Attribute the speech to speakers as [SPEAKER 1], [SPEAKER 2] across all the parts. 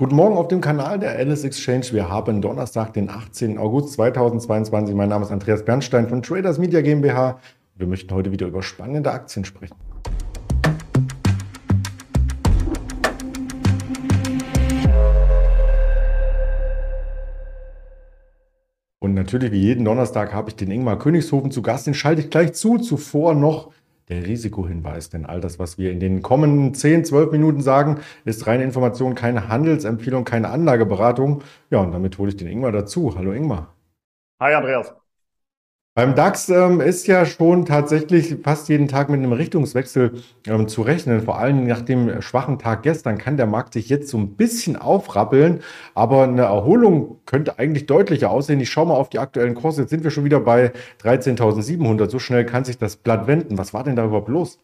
[SPEAKER 1] Guten Morgen auf dem Kanal der Alice Exchange. Wir haben Donnerstag, den 18. August 2022. Mein Name ist Andreas Bernstein von Traders Media GmbH. Wir möchten heute wieder über spannende Aktien sprechen. Und natürlich wie jeden Donnerstag habe ich den Ingmar Königshofen zu Gast. Den schalte ich gleich zu. Zuvor noch der Risikohinweis. Denn all das, was wir in den kommenden 10, 12 Minuten sagen, ist reine Information, keine Handelsempfehlung, keine Anlageberatung. Ja, und damit hole ich den Ingmar dazu. Hallo Ingmar.
[SPEAKER 2] Hi Andreas.
[SPEAKER 1] Beim DAX ähm, ist ja schon tatsächlich fast jeden Tag mit einem Richtungswechsel ähm, zu rechnen. Vor allem nach dem schwachen Tag gestern kann der Markt sich jetzt so ein bisschen aufrappeln, aber eine Erholung könnte eigentlich deutlicher aussehen. Ich schaue mal auf die aktuellen Kurse. Jetzt sind wir schon wieder bei 13.700. So schnell kann sich das Blatt wenden. Was war denn da überhaupt los?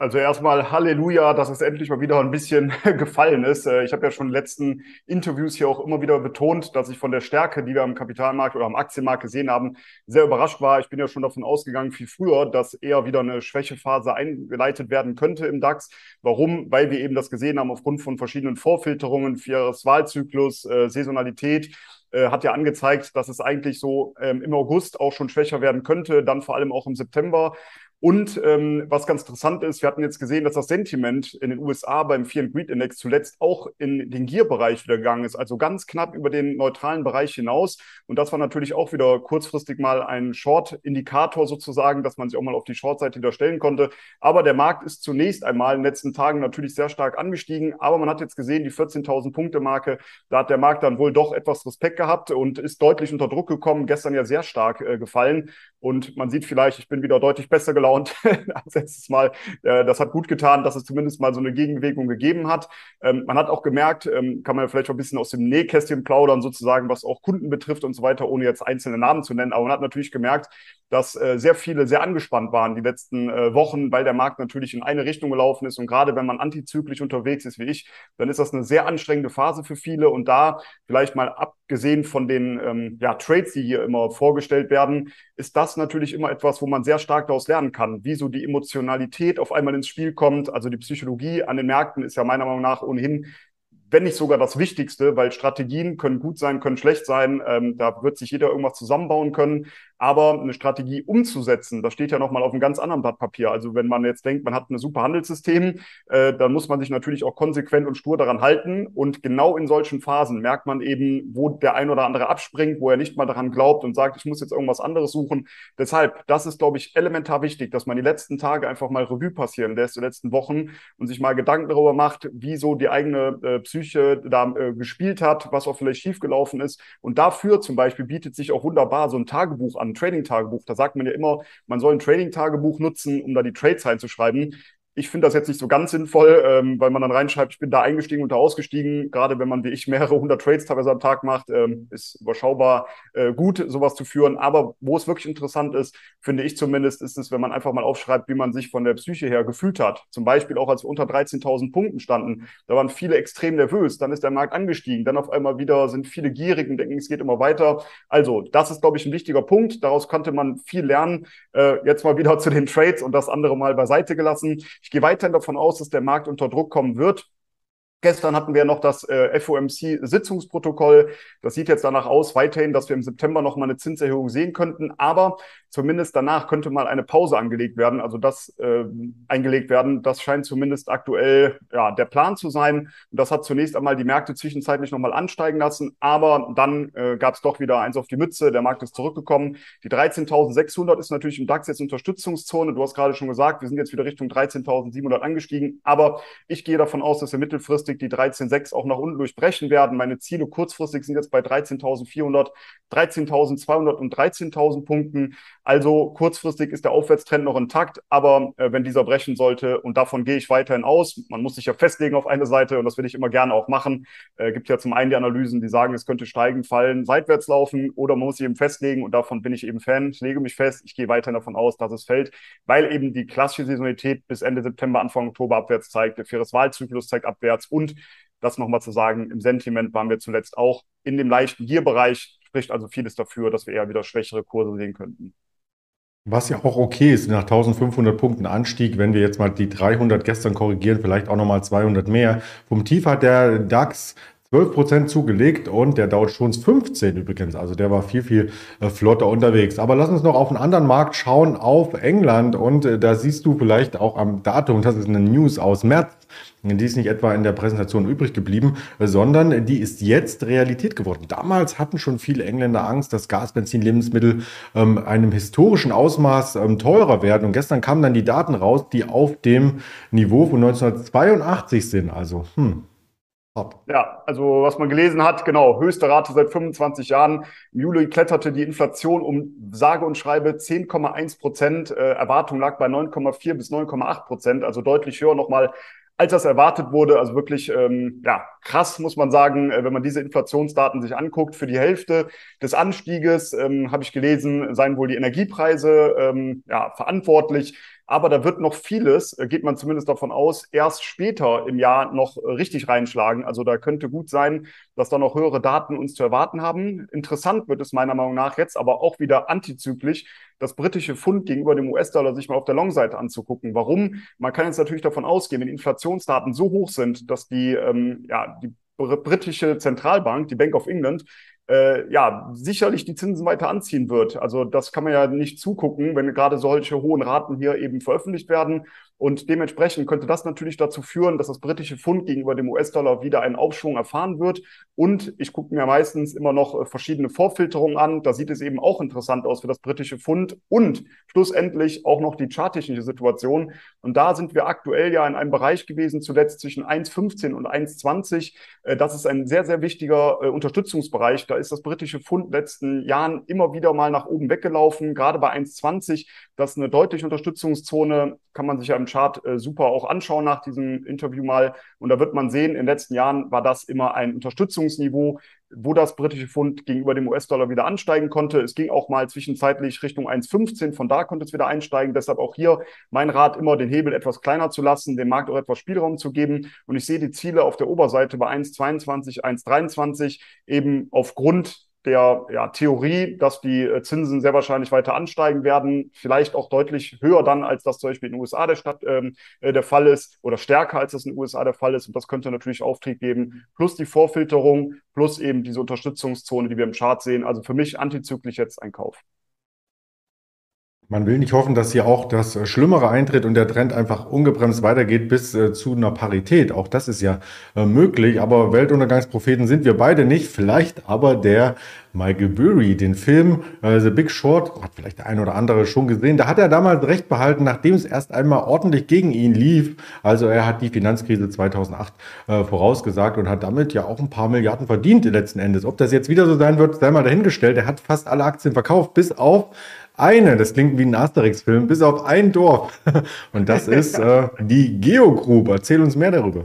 [SPEAKER 2] Also erstmal Halleluja, dass es endlich mal wieder ein bisschen gefallen ist. Äh, ich habe ja schon in den letzten Interviews hier auch immer wieder betont, dass ich von der Stärke, die wir am Kapitalmarkt oder am Aktienmarkt gesehen haben, sehr überrascht war. Ich bin ja schon davon ausgegangen, viel früher, dass eher wieder eine Schwächephase eingeleitet werden könnte im DAX. Warum? Weil wir eben das gesehen haben aufgrund von verschiedenen Vorfilterungen, Vierjahreswahlzyklus, äh, Saisonalität äh, hat ja angezeigt, dass es eigentlich so ähm, im August auch schon schwächer werden könnte, dann vor allem auch im September. Und ähm, was ganz interessant ist, wir hatten jetzt gesehen, dass das Sentiment in den USA beim Fear and Greed Index zuletzt auch in den Gear-Bereich wieder gegangen ist, also ganz knapp über den neutralen Bereich hinaus. Und das war natürlich auch wieder kurzfristig mal ein Short-Indikator sozusagen, dass man sich auch mal auf die Short-Seite wieder stellen konnte. Aber der Markt ist zunächst einmal in den letzten Tagen natürlich sehr stark angestiegen. Aber man hat jetzt gesehen, die 14.000 Punkte-Marke, da hat der Markt dann wohl doch etwas Respekt gehabt und ist deutlich unter Druck gekommen. Gestern ja sehr stark äh, gefallen. Und man sieht vielleicht, ich bin wieder deutlich besser gelaunt als letztes Mal. Äh, das hat gut getan, dass es zumindest mal so eine Gegenbewegung gegeben hat. Ähm, man hat auch gemerkt, ähm, kann man vielleicht ein bisschen aus dem Nähkästchen plaudern, sozusagen, was auch Kunden betrifft und so weiter, ohne jetzt einzelne Namen zu nennen. Aber man hat natürlich gemerkt, dass äh, sehr viele sehr angespannt waren die letzten äh, Wochen, weil der Markt natürlich in eine Richtung gelaufen ist. Und gerade wenn man antizyklisch unterwegs ist wie ich, dann ist das eine sehr anstrengende Phase für viele. Und da vielleicht mal abgesehen von den ähm, ja, Trades, die hier immer vorgestellt werden, ist das natürlich immer etwas, wo man sehr stark daraus lernen kann, wie so die Emotionalität auf einmal ins Spiel kommt. Also die Psychologie an den Märkten ist ja meiner Meinung nach ohnehin wenn nicht sogar das Wichtigste, weil Strategien können gut sein, können schlecht sein. Ähm, da wird sich jeder irgendwas zusammenbauen können. Aber eine Strategie umzusetzen, das steht ja nochmal auf einem ganz anderen Blatt Papier. Also wenn man jetzt denkt, man hat ein super Handelssystem, äh, dann muss man sich natürlich auch konsequent und stur daran halten. Und genau in solchen Phasen merkt man eben, wo der ein oder andere abspringt, wo er nicht mal daran glaubt und sagt, ich muss jetzt irgendwas anderes suchen. Deshalb, das ist, glaube ich, elementar wichtig, dass man die letzten Tage einfach mal Revue passieren lässt, die letzten Wochen und sich mal Gedanken darüber macht, wie so die eigene äh, Psyche da äh, gespielt hat, was auch vielleicht schiefgelaufen ist. Und dafür zum Beispiel bietet sich auch wunderbar so ein Tagebuch an, ein Trading-Tagebuch. Da sagt man ja immer, man soll ein Trading-Tagebuch nutzen, um da die Trades reinzuschreiben. Ich finde das jetzt nicht so ganz sinnvoll, ähm, weil man dann reinschreibt, ich bin da eingestiegen und da ausgestiegen. Gerade wenn man wie ich mehrere hundert Trades teilweise am Tag macht, ähm, ist überschaubar äh, gut, sowas zu führen. Aber wo es wirklich interessant ist, finde ich zumindest, ist es, wenn man einfach mal aufschreibt, wie man sich von der Psyche her gefühlt hat. Zum Beispiel auch als wir unter 13.000 Punkten standen. Da waren viele extrem nervös. Dann ist der Markt angestiegen. Dann auf einmal wieder sind viele gierig und denken, es geht immer weiter. Also das ist, glaube ich, ein wichtiger Punkt. Daraus konnte man viel lernen. Äh, jetzt mal wieder zu den Trades und das andere mal beiseite gelassen. Ich gehe weiterhin davon aus, dass der Markt unter Druck kommen wird. Gestern hatten wir noch das äh, FOMC-Sitzungsprotokoll. Das sieht jetzt danach aus, weiterhin, dass wir im September noch mal eine Zinserhöhung sehen könnten. Aber zumindest danach könnte mal eine Pause angelegt werden, also das äh, eingelegt werden. Das scheint zumindest aktuell ja, der Plan zu sein. Und das hat zunächst einmal die Märkte zwischenzeitlich noch mal ansteigen lassen. Aber dann äh, gab es doch wieder eins auf die Mütze. Der Markt ist zurückgekommen. Die 13.600 ist natürlich im DAX jetzt Unterstützungszone. Du hast gerade schon gesagt, wir sind jetzt wieder Richtung 13.700 angestiegen. Aber ich gehe davon aus, dass wir mittelfristig kurzfristig die 13.6 auch nach unten durchbrechen werden. Meine Ziele kurzfristig sind jetzt bei 13.400, 13.200 und 13.000 Punkten. Also kurzfristig ist der Aufwärtstrend noch intakt, aber äh, wenn dieser brechen sollte, und davon gehe ich weiterhin aus, man muss sich ja festlegen auf eine Seite und das will ich immer gerne auch machen. Äh, gibt ja zum einen die Analysen, die sagen, es könnte steigen, fallen, seitwärts laufen oder man muss sich eben festlegen und davon bin ich eben Fan. Ich lege mich fest, ich gehe weiterhin davon aus, dass es fällt, weil eben die klassische Saisonalität bis Ende September, Anfang Oktober abwärts zeigt, der Vieres-Wahlzyklus zeigt abwärts und das nochmal zu sagen, im Sentiment waren wir zuletzt auch in dem leichten Gier-Bereich, spricht also vieles dafür, dass wir eher wieder schwächere Kurse sehen könnten.
[SPEAKER 1] Was ja auch okay ist, nach 1500 Punkten Anstieg, wenn wir jetzt mal die 300 gestern korrigieren, vielleicht auch nochmal 200 mehr. Vom Tief hat der DAX 12% zugelegt und der Dow Jones 15 übrigens. Also der war viel, viel äh, flotter unterwegs. Aber lass uns noch auf einen anderen Markt schauen, auf England. Und äh, da siehst du vielleicht auch am Datum, das ist eine News aus März die ist nicht etwa in der Präsentation übrig geblieben, sondern die ist jetzt Realität geworden. Damals hatten schon viele Engländer Angst, dass Gas, Benzin, Lebensmittel ähm, einem historischen Ausmaß ähm, teurer werden. Und gestern kamen dann die Daten raus, die auf dem Niveau von 1982 sind. Also, hm,
[SPEAKER 2] ja, also was man gelesen hat, genau, höchste Rate seit 25 Jahren. Im Juli kletterte die Inflation um sage und schreibe 10,1 Prozent. Äh, Erwartung lag bei 9,4 bis 9,8 Prozent, also deutlich höher nochmal als das erwartet wurde. Also wirklich ähm, ja, krass, muss man sagen, äh, wenn man diese Inflationsdaten sich anguckt. Für die Hälfte des Anstieges, ähm, habe ich gelesen, seien wohl die Energiepreise ähm, ja, verantwortlich. Aber da wird noch vieles, äh, geht man zumindest davon aus, erst später im Jahr noch äh, richtig reinschlagen. Also da könnte gut sein, dass da noch höhere Daten uns zu erwarten haben. Interessant wird es meiner Meinung nach jetzt aber auch wieder antizyklisch, das britische Pfund gegenüber dem US-Dollar sich mal auf der Long-Seite anzugucken. Warum? Man kann jetzt natürlich davon ausgehen, wenn Inflationsdaten so hoch sind, dass die, ähm, ja, die britische Zentralbank, die Bank of England, äh, ja, sicherlich die Zinsen weiter anziehen wird. Also das kann man ja nicht zugucken, wenn gerade solche hohen Raten hier eben veröffentlicht werden. Und dementsprechend könnte das natürlich dazu führen, dass das britische Pfund gegenüber dem US-Dollar wieder einen Aufschwung erfahren wird. Und ich gucke mir meistens immer noch äh, verschiedene Vorfilterungen an. Da sieht es eben auch interessant aus für das britische Pfund und schlussendlich auch noch die charttechnische Situation. Und da sind wir aktuell ja in einem Bereich gewesen, zuletzt zwischen 1,15 und 1,20. Äh, das ist ein sehr, sehr wichtiger äh, Unterstützungsbereich. Da ist das britische Pfund letzten Jahren immer wieder mal nach oben weggelaufen, gerade bei 1,20. Das ist eine deutliche Unterstützungszone, kann man sich ja im Chart äh, super auch anschauen nach diesem Interview mal. Und da wird man sehen, in den letzten Jahren war das immer ein Unterstützungsniveau, wo das britische Pfund gegenüber dem US-Dollar wieder ansteigen konnte. Es ging auch mal zwischenzeitlich Richtung 1,15, von da konnte es wieder einsteigen. Deshalb auch hier mein Rat, immer den Hebel etwas kleiner zu lassen, dem Markt auch etwas Spielraum zu geben. Und ich sehe die Ziele auf der Oberseite bei 1,22, 1,23 eben aufgrund der ja, Theorie, dass die äh, Zinsen sehr wahrscheinlich weiter ansteigen werden, vielleicht auch deutlich höher dann, als das zum Beispiel in den USA der, Stadt, ähm, äh, der Fall ist oder stärker, als das in den USA der Fall ist. Und das könnte natürlich Auftrieb geben, plus die Vorfilterung, plus eben diese Unterstützungszone, die wir im Chart sehen. Also für mich antizyklisch jetzt ein Kauf.
[SPEAKER 1] Man will nicht hoffen, dass hier auch das Schlimmere eintritt und der Trend einfach ungebremst weitergeht bis äh, zu einer Parität. Auch das ist ja äh, möglich, aber Weltuntergangspropheten sind wir beide nicht. Vielleicht aber der Michael Burry, den Film äh, The Big Short, hat vielleicht der ein oder andere schon gesehen. Da hat er damals recht behalten, nachdem es erst einmal ordentlich gegen ihn lief. Also er hat die Finanzkrise 2008 äh, vorausgesagt und hat damit ja auch ein paar Milliarden verdient letzten Endes. Ob das jetzt wieder so sein wird, sei mal dahingestellt. Er hat fast alle Aktien verkauft, bis auf eine, das klingt wie ein Asterix-Film, bis auf ein Dorf. Und das ist äh, die Geo Erzähl uns mehr darüber.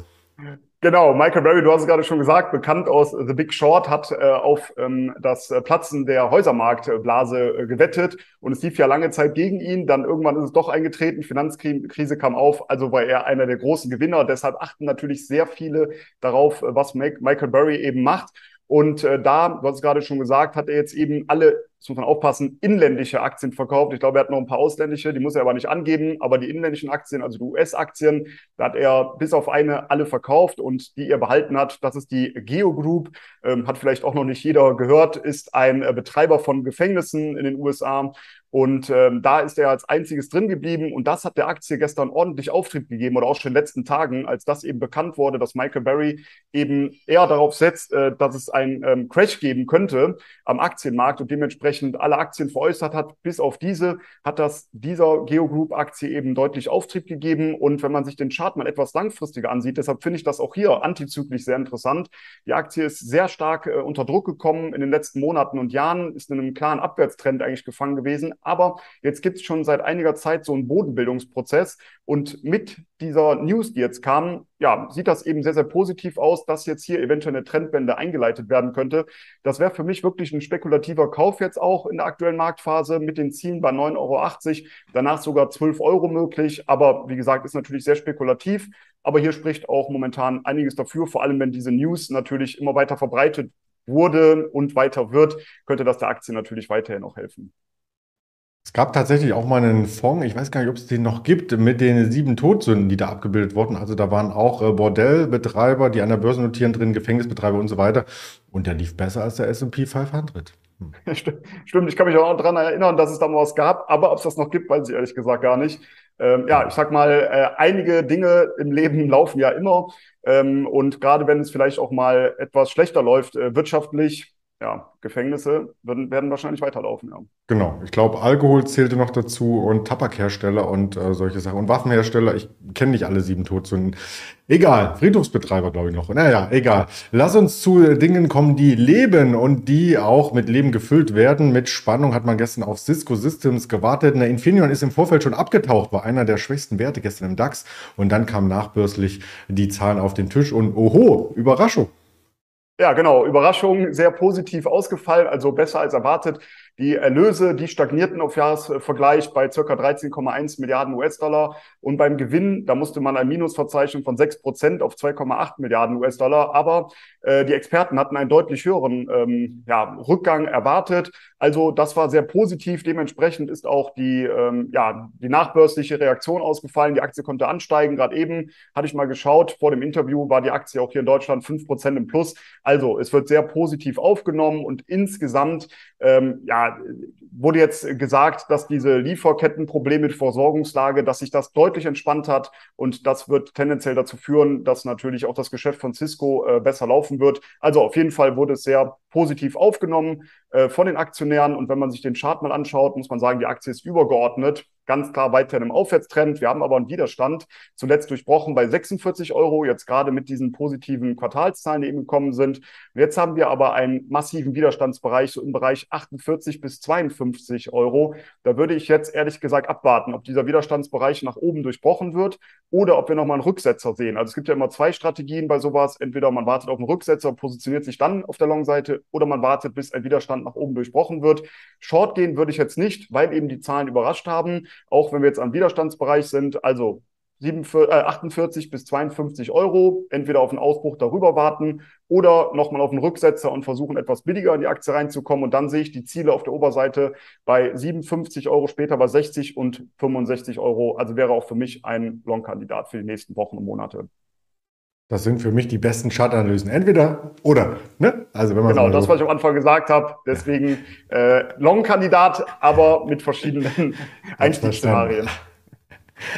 [SPEAKER 2] Genau, Michael Berry, du hast es gerade schon gesagt, bekannt aus The Big Short, hat äh, auf ähm, das Platzen der Häusermarktblase äh, gewettet und es lief ja lange Zeit gegen ihn. Dann irgendwann ist es doch eingetreten, Finanzkrise kam auf, also war er einer der großen Gewinner. Deshalb achten natürlich sehr viele darauf, was Michael Berry eben macht. Und äh, da, du hast es gerade schon gesagt, hat er jetzt eben alle das muss man aufpassen, inländische Aktien verkauft. Ich glaube, er hat noch ein paar ausländische, die muss er aber nicht angeben. Aber die inländischen Aktien, also die US-Aktien, da hat er bis auf eine alle verkauft und die er behalten hat. Das ist die Geo Group. Ähm, hat vielleicht auch noch nicht jeder gehört, ist ein äh, Betreiber von Gefängnissen in den USA. Und ähm, da ist er als einziges drin geblieben. Und das hat der Aktie gestern ordentlich Auftrieb gegeben oder auch schon in den letzten Tagen, als das eben bekannt wurde, dass Michael Berry eben eher darauf setzt, äh, dass es einen ähm, Crash geben könnte am Aktienmarkt und dementsprechend dementsprechend alle Aktien veräußert hat, bis auf diese, hat das dieser Geo Group Aktie eben deutlich Auftrieb gegeben. Und wenn man sich den Chart mal etwas langfristiger ansieht, deshalb finde ich das auch hier antizyklisch sehr interessant. Die Aktie ist sehr stark äh, unter Druck gekommen in den letzten Monaten und Jahren, ist in einem klaren Abwärtstrend eigentlich gefangen gewesen. Aber jetzt gibt es schon seit einiger Zeit so einen Bodenbildungsprozess. Und mit dieser News, die jetzt kam, ja, sieht das eben sehr, sehr positiv aus, dass jetzt hier eventuell eine Trendwende eingeleitet werden könnte. Das wäre für mich wirklich ein spekulativer Kauf jetzt auch in der aktuellen Marktphase mit den Zielen bei 9,80 Euro, danach sogar 12 Euro möglich. Aber wie gesagt, ist natürlich sehr spekulativ. Aber hier spricht auch momentan einiges dafür, vor allem wenn diese News natürlich immer weiter verbreitet wurde und weiter wird, könnte das der Aktie natürlich weiterhin auch helfen.
[SPEAKER 1] Es gab tatsächlich auch mal einen Fonds, ich weiß gar nicht, ob es den noch gibt, mit den sieben Todsünden, die da abgebildet wurden. Also da waren auch äh, Bordellbetreiber, die an der Börse notieren drin, Gefängnisbetreiber und so weiter. Und der lief besser als der S&P 500.
[SPEAKER 2] Hm. Stimmt, ich kann mich auch noch daran erinnern, dass es da mal was gab, aber ob es das noch gibt, weiß ich ehrlich gesagt gar nicht. Ähm, ja, ich sag mal, äh, einige Dinge im Leben laufen ja immer. Ähm, und gerade wenn es vielleicht auch mal etwas schlechter läuft, äh, wirtschaftlich, ja, Gefängnisse werden, werden wahrscheinlich weiterlaufen, ja.
[SPEAKER 1] Genau, ich glaube, Alkohol zählte noch dazu und Tabakhersteller und äh, solche Sachen. Und Waffenhersteller, ich kenne nicht alle sieben Todsünden. Egal, Friedhofsbetreiber glaube ich noch. Naja, egal. Lass uns zu Dingen kommen, die leben und die auch mit Leben gefüllt werden. Mit Spannung hat man gestern auf Cisco Systems gewartet. Eine Infineon ist im Vorfeld schon abgetaucht, war einer der schwächsten Werte gestern im DAX. Und dann kamen nachbörslich die Zahlen auf den Tisch und oho, Überraschung.
[SPEAKER 2] Ja, genau. Überraschung, sehr positiv ausgefallen, also besser als erwartet. Die Erlöse, die stagnierten auf Jahresvergleich bei circa 13,1 Milliarden US-Dollar. Und beim Gewinn, da musste man ein Minus verzeichnen von 6 Prozent auf 2,8 Milliarden US-Dollar. Aber äh, die Experten hatten einen deutlich höheren ähm, ja, Rückgang erwartet. Also das war sehr positiv. Dementsprechend ist auch die, ähm, ja, die nachbörsliche Reaktion ausgefallen. Die Aktie konnte ansteigen. Gerade eben hatte ich mal geschaut. Vor dem Interview war die Aktie auch hier in Deutschland 5 Prozent im Plus. Also es wird sehr positiv aufgenommen und insgesamt ähm, ja, wurde jetzt gesagt, dass diese Lieferkettenprobleme mit Versorgungslage, dass sich das deutlich entspannt hat und das wird tendenziell dazu führen, dass natürlich auch das Geschäft von Cisco äh, besser laufen wird. Also auf jeden Fall wurde es sehr positiv aufgenommen äh, von den Aktionären und wenn man sich den Chart mal anschaut, muss man sagen, die Aktie ist übergeordnet ganz klar weiterhin im Aufwärtstrend. Wir haben aber einen Widerstand zuletzt durchbrochen bei 46 Euro, jetzt gerade mit diesen positiven Quartalszahlen, die eben gekommen sind. Und jetzt haben wir aber einen massiven Widerstandsbereich, so im Bereich 48 bis 52 Euro. Da würde ich jetzt ehrlich gesagt abwarten, ob dieser Widerstandsbereich nach oben durchbrochen wird oder ob wir nochmal einen Rücksetzer sehen. Also es gibt ja immer zwei Strategien bei sowas. Entweder man wartet auf einen Rücksetzer, positioniert sich dann auf der Long-Seite oder man wartet, bis ein Widerstand nach oben durchbrochen wird. Short gehen würde ich jetzt nicht, weil eben die Zahlen überrascht haben auch wenn wir jetzt am Widerstandsbereich sind, also 48 äh, bis 52 Euro, entweder auf einen Ausbruch darüber warten oder nochmal auf einen Rücksetzer und versuchen, etwas billiger in die Aktie reinzukommen. Und dann sehe ich die Ziele auf der Oberseite bei 57 Euro, später bei 60 und 65 Euro. Also wäre auch für mich ein Long-Kandidat für die nächsten Wochen und Monate.
[SPEAKER 1] Das sind für mich die besten Chartanalysen. Entweder oder. Ne?
[SPEAKER 2] Also wenn man genau, das, was ich am Anfang gesagt habe. Deswegen äh, Long-Kandidat, aber mit verschiedenen Einstiegsszenarien.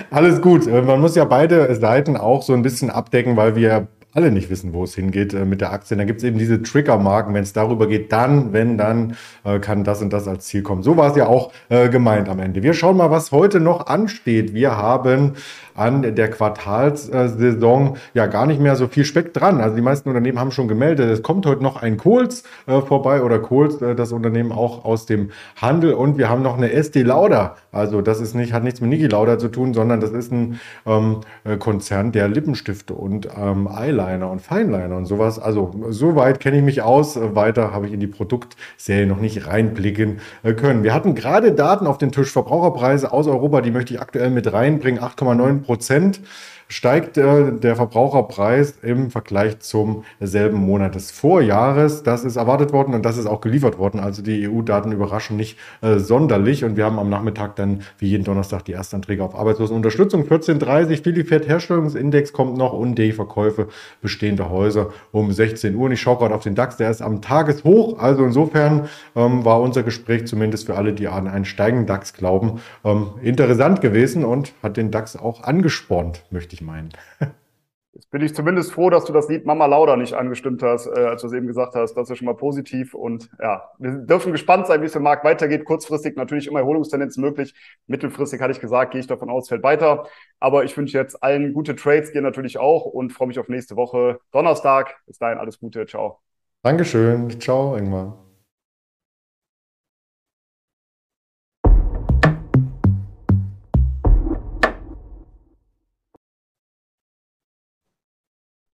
[SPEAKER 1] Alles gut. Äh, man muss ja beide Seiten auch so ein bisschen abdecken, weil wir alle nicht wissen, wo es hingeht äh, mit der Aktie. Da gibt es eben diese Triggermarken. Wenn es darüber geht, dann, wenn, dann äh, kann das und das als Ziel kommen. So war es ja auch äh, gemeint am Ende. Wir schauen mal, was heute noch ansteht. Wir haben an der Quartalssaison ja gar nicht mehr so viel Speck dran. Also die meisten Unternehmen haben schon gemeldet, es kommt heute noch ein Kohls äh, vorbei oder Kohls, äh, das Unternehmen auch aus dem Handel und wir haben noch eine SD Lauda. Also das ist nicht, hat nichts mit Niki Lauda zu tun, sondern das ist ein ähm, äh, Konzern der Lippenstifte und ähm, Eyeliner und Fineliner und sowas. Also so weit kenne ich mich aus. Weiter habe ich in die Produktserie noch nicht reinblicken können. Wir hatten gerade Daten auf den Tisch, Verbraucherpreise aus Europa, die möchte ich aktuell mit reinbringen. 8,9 Prozent steigt äh, der Verbraucherpreis im Vergleich zum selben Monat des Vorjahres. Das ist erwartet worden und das ist auch geliefert worden. Also die EU-Daten überraschen nicht äh, sonderlich. Und wir haben am Nachmittag dann wie jeden Donnerstag die Erstanträge auf Arbeitslosenunterstützung. 14.30 Filifed Herstellungsindex kommt noch und die Verkäufe bestehender Häuser um 16 Uhr. Und ich schaue gerade auf den DAX, der ist am Tageshoch. Also insofern ähm, war unser Gespräch zumindest für alle, die an einen steigenden DAX glauben, ähm, interessant gewesen und hat den DAX auch angespornt, möchte ich ich meinen.
[SPEAKER 2] Jetzt bin ich zumindest froh, dass du das Lied Mama Lauda nicht angestimmt hast, äh, als du es eben gesagt hast. Das ist schon mal positiv. Und ja, wir dürfen gespannt sein, wie es im Markt weitergeht. Kurzfristig natürlich immer Erholungstendenzen möglich. Mittelfristig hatte ich gesagt, gehe ich davon aus, fällt weiter. Aber ich wünsche jetzt allen gute Trades, dir natürlich auch und freue mich auf nächste Woche Donnerstag. Bis dahin alles Gute. Ciao.
[SPEAKER 1] Dankeschön. Ciao, Ingmar.